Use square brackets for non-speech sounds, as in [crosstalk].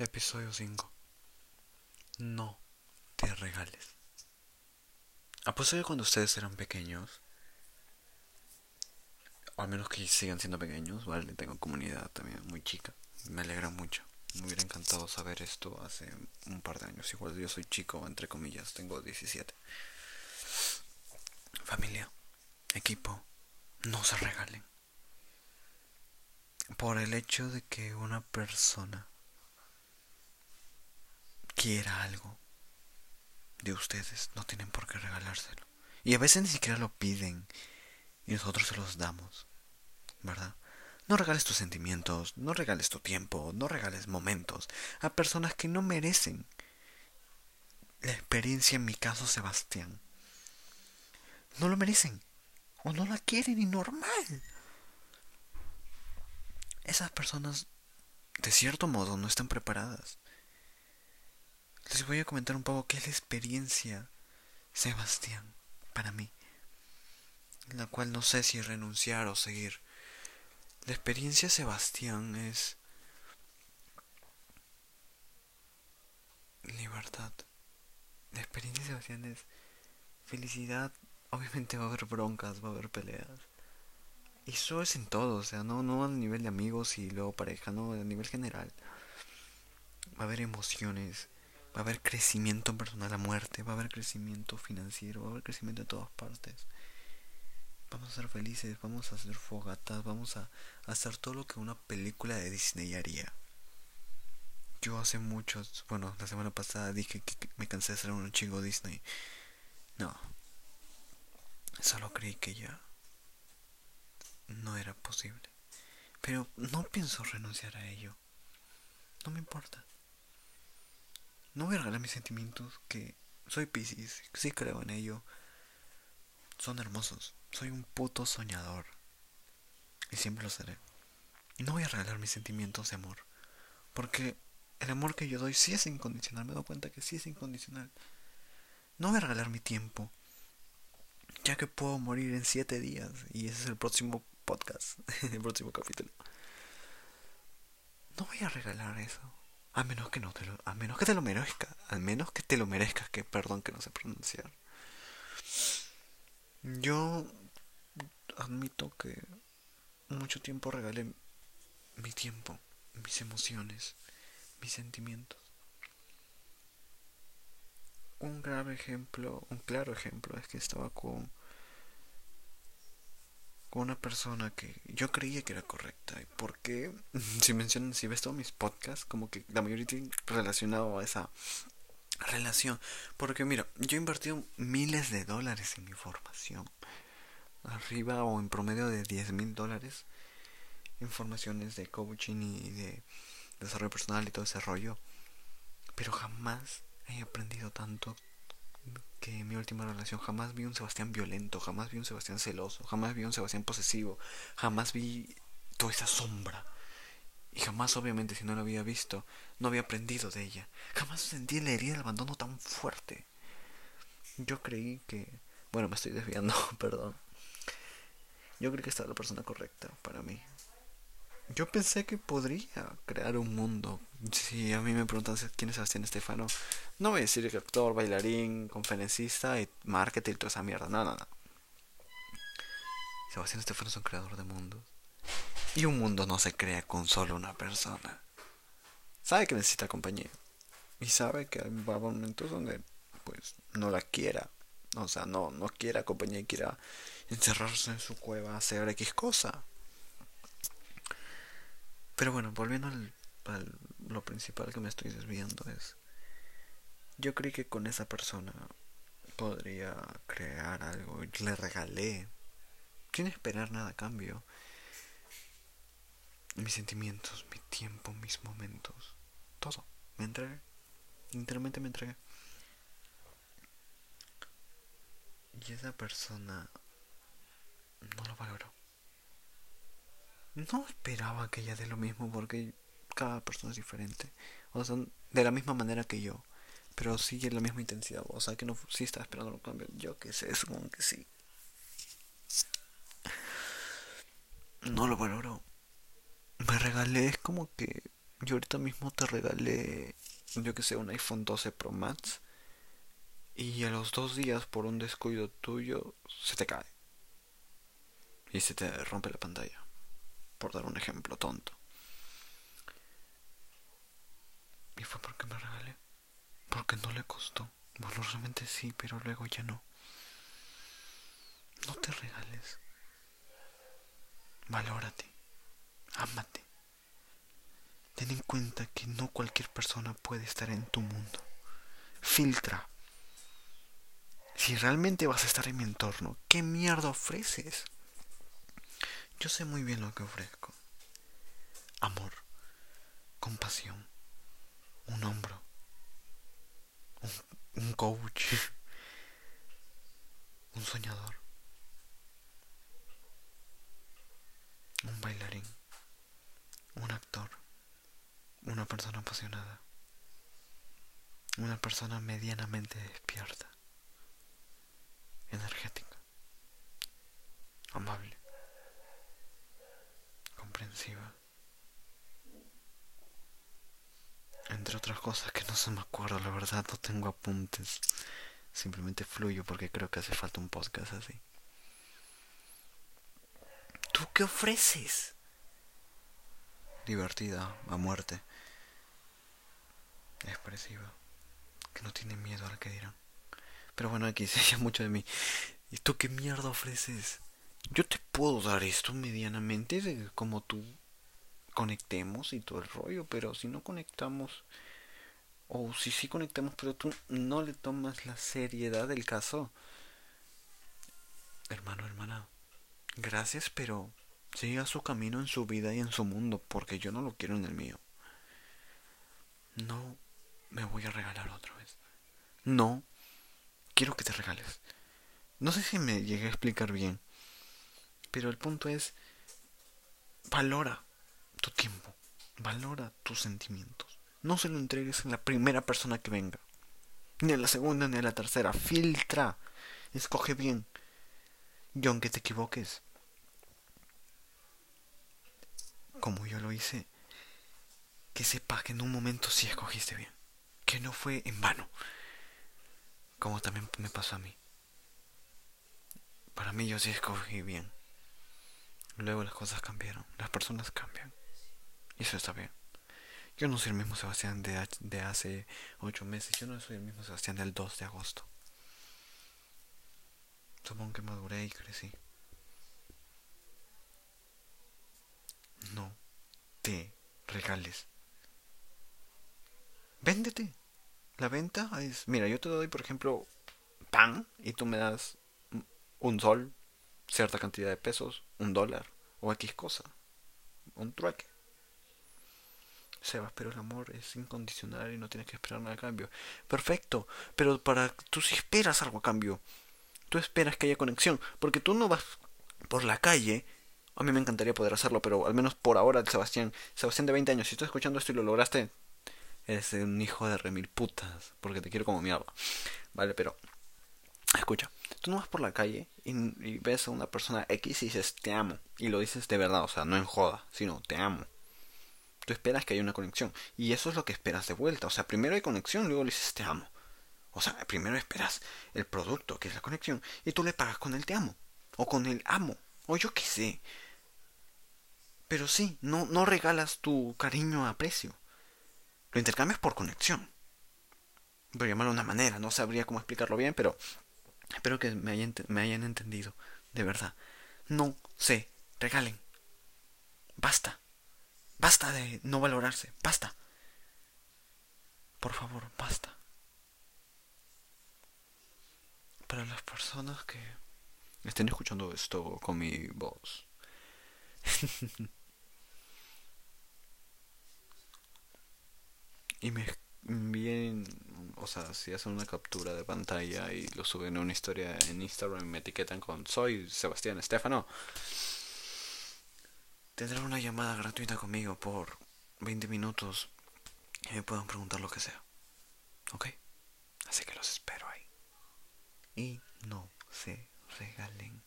Episodio 5. No te regales. Apuesto que cuando ustedes eran pequeños, o al menos que sigan siendo pequeños, vale, tengo comunidad también muy chica. Me alegra mucho. Me hubiera encantado saber esto hace un par de años. Igual yo soy chico, entre comillas, tengo 17. Familia, equipo, no se regalen. Por el hecho de que una persona quiera algo de ustedes, no tienen por qué regalárselo. Y a veces ni siquiera lo piden y nosotros se los damos, ¿verdad? No regales tus sentimientos, no regales tu tiempo, no regales momentos a personas que no merecen la experiencia, en mi caso, Sebastián. No lo merecen o no la quieren y normal. Esas personas, de cierto modo, no están preparadas. Les voy a comentar un poco qué es la experiencia Sebastián para mí, la cual no sé si renunciar o seguir. La experiencia Sebastián es libertad. La experiencia Sebastián es felicidad. Obviamente va a haber broncas, va a haber peleas. Y eso es en todo, o sea, no, no a nivel de amigos y luego pareja, no, a nivel general. Va a haber emociones, va a haber crecimiento personal a muerte, va a haber crecimiento financiero, va a haber crecimiento en todas partes. Vamos a ser felices, vamos a hacer fogatas, vamos a, hacer todo lo que una película de Disney haría. Yo hace muchos, bueno, la semana pasada dije que me cansé de ser un chico Disney. No. Solo creí que ya no era posible. Pero no pienso renunciar a ello. No me importa. No voy a regalar mis sentimientos, que soy Pisces, sí creo en ello. Son hermosos. Soy un puto soñador. Y siempre lo seré. Y no voy a regalar mis sentimientos de amor. Porque el amor que yo doy sí es incondicional. Me doy cuenta que sí es incondicional. No voy a regalar mi tiempo. Ya que puedo morir en siete días. Y ese es el próximo podcast. [laughs] el próximo capítulo. No voy a regalar eso. A menos que no te lo, a menos que te lo merezca, al menos que te lo merezcas, que perdón que no sé pronunciar. Yo admito que mucho tiempo regalé mi tiempo, mis emociones, mis sentimientos. Un grave ejemplo, un claro ejemplo es que estaba con con una persona que yo creía que era correcta. Porque [laughs] si mencionan, si ves todos mis podcasts, como que la mayoría tiene relacionado a esa relación. Porque mira, yo he invertido miles de dólares en mi formación. Arriba o en promedio de 10 mil dólares. Informaciones de coaching y de desarrollo personal y todo ese rollo. Pero jamás he aprendido tanto que en mi última relación jamás vi un Sebastián violento, jamás vi un Sebastián celoso, jamás vi un Sebastián posesivo, jamás vi toda esa sombra. Y jamás, obviamente, si no lo había visto, no había aprendido de ella. Jamás sentí la herida del abandono tan fuerte. Yo creí que... Bueno, me estoy desviando, [laughs] perdón. Yo creí que estaba la persona correcta para mí. Yo pensé que podría crear un mundo. Si a mí me preguntan quién es Sebastián Estefano, no voy a decir que actor, bailarín, conferencista y marketing toda esa mierda. No, no, no. Sebastián Estefano es un creador de mundos. Y un mundo no se crea con solo una persona. Sabe que necesita compañía. Y sabe que hay momentos donde pues no la quiera. O sea, no, no quiera compañía y quiera encerrarse en su cueva, hacer X cosa. Pero bueno, volviendo al, lo principal que me estoy desviando es, yo creí que con esa persona podría crear algo y le regalé, sin esperar nada a cambio, mis sentimientos, mi tiempo, mis momentos, todo, me entregué, literalmente me entregué. Y esa persona no lo valoró. No esperaba que ella dé lo mismo porque cada persona es diferente. O sea, de la misma manera que yo. Pero en la misma intensidad. O sea, que no sí estaba esperando un cambio. Yo que sé, supongo que sí. No lo valoro. Me regalé, es como que yo ahorita mismo te regalé, yo que sé, un iPhone 12 Pro Max. Y a los dos días, por un descuido tuyo, se te cae. Y se te rompe la pantalla. Por dar un ejemplo tonto. Y fue porque me regalé. Porque no le costó. Bueno, realmente sí, pero luego ya no. No te regales. Valórate. Ámate. Ten en cuenta que no cualquier persona puede estar en tu mundo. Filtra. Si realmente vas a estar en mi entorno, ¿qué mierda ofreces? Yo sé muy bien lo que ofrezco. Amor, compasión, un hombro, un, un coach, [laughs] un soñador, un bailarín, un actor, una persona apasionada, una persona medianamente despierta, energética, amable, Entre otras cosas que no se me acuerdo, la verdad no tengo apuntes. Simplemente fluyo porque creo que hace falta un podcast así. ¿Tú qué ofreces? Divertida, a muerte. Expresiva. Que no tiene miedo a lo que dirán. Pero bueno, aquí se [laughs] mucho de mí. ¿Y tú qué mierda ofreces? Yo te puedo dar esto medianamente como tú conectemos y todo el rollo, pero si no conectamos, o si sí conectamos, pero tú no le tomas la seriedad del caso, hermano, hermana, gracias, pero siga su camino en su vida y en su mundo, porque yo no lo quiero en el mío. No me voy a regalar otra vez. No quiero que te regales. No sé si me llegué a explicar bien, pero el punto es, valora tu tiempo, valora tus sentimientos. No se lo entregues a la primera persona que venga, ni a la segunda ni a la tercera. Filtra, escoge bien. Y aunque te equivoques, como yo lo hice, que sepas que en un momento sí escogiste bien, que no fue en vano, como también me pasó a mí. Para mí yo sí escogí bien. Luego las cosas cambiaron, las personas cambian. Y eso está bien. Yo no soy el mismo Sebastián de, de hace ocho meses. Yo no soy el mismo Sebastián del 2 de agosto. Supongo que maduré y crecí. No te regales. Véndete. La venta es... Mira, yo te doy, por ejemplo, pan y tú me das un sol, cierta cantidad de pesos, un dólar o X cosa. Un trueque. Sebas, pero el amor es incondicional y no tienes que esperar nada a cambio. Perfecto, pero para tú sí esperas algo a cambio. Tú esperas que haya conexión, porque tú no vas por la calle. A mí me encantaría poder hacerlo, pero al menos por ahora, Sebastián, Sebastián de 20 años, si estás escuchando esto y lo lograste, eres un hijo de remil putas, porque te quiero como mierda. Vale, pero escucha, tú no vas por la calle y, ves a una persona X y dices te amo, y lo dices de verdad, o sea, no en joda, sino te amo tú esperas que haya una conexión. Y eso es lo que esperas de vuelta. O sea, primero hay conexión, luego le dices te amo. O sea, primero esperas el producto, que es la conexión, y tú le pagas con el te amo. O con el amo. O yo qué sé. Pero sí, no, no regalas tu cariño a precio. Lo intercambias por conexión. Por llamarlo de una manera, no sabría cómo explicarlo bien, pero espero que me hayan, me hayan entendido. De verdad. No se regalen. Basta. Basta de no valorarse, basta. Por favor, basta. Para las personas que estén escuchando esto con mi voz. [laughs] y me envíen, o sea, si hacen una captura de pantalla y lo suben a una historia en Instagram y me etiquetan con soy Sebastián Estefano tendrán una llamada gratuita conmigo por 20 minutos y me puedan preguntar lo que sea. ¿Ok? Así que los espero ahí. Y no se regalen.